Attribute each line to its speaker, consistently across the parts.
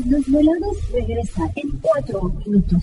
Speaker 1: Los desvelados regresa en cuatro minutos.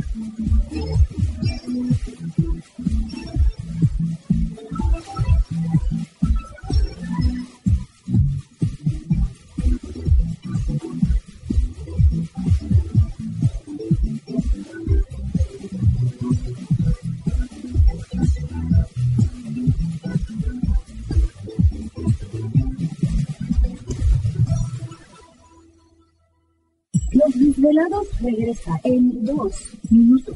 Speaker 1: Desvelados regresa en dos minutos.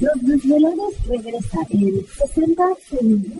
Speaker 1: Los desvelados regresa en 60 segundos.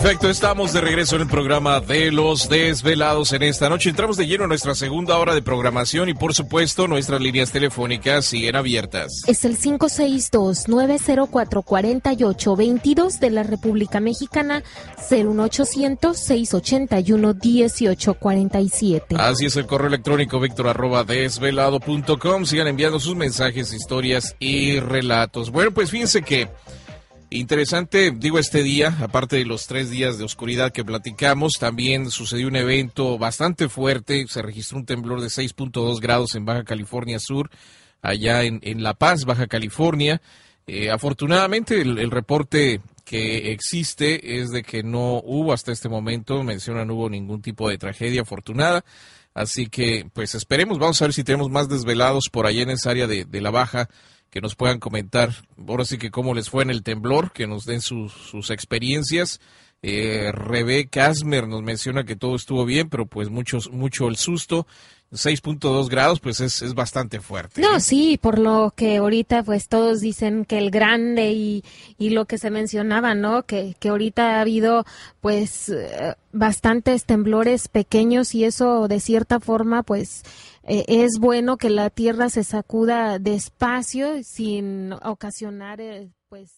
Speaker 2: Perfecto, estamos de regreso en el programa de los desvelados en esta noche. Entramos de lleno a nuestra segunda hora de programación y por supuesto nuestras líneas telefónicas siguen abiertas.
Speaker 3: Es el 562-904-4822 de la República Mexicana, 01800-681-1847.
Speaker 2: Así es el correo electrónico víctor arroba desvelado.com. Sigan enviando sus mensajes, historias y relatos. Bueno, pues fíjense que... Interesante, digo, este día, aparte de los tres días de oscuridad que platicamos, también sucedió un evento bastante fuerte. Se registró un temblor de 6.2 grados en Baja California Sur, allá en, La Paz, Baja California. Eh, afortunadamente, el, reporte que existe es de que no hubo hasta este momento, mencionan, no hubo ningún tipo de tragedia afortunada. Así que, pues esperemos, vamos a ver si tenemos más desvelados por allá en esa área de, la Baja que nos puedan comentar, ahora sí que cómo les fue en el temblor, que nos den sus experiencias. Eh, Rebe Casmer nos menciona que todo estuvo bien, pero pues muchos, mucho el susto. 6.2 grados, pues es, es bastante fuerte.
Speaker 3: No, ¿eh? sí, por lo que ahorita pues todos dicen que el grande y, y lo que se mencionaba, ¿no? Que, que ahorita ha habido pues eh, bastantes temblores pequeños y eso de cierta forma pues eh, es bueno que la tierra se sacuda despacio sin ocasionar, eh, pues.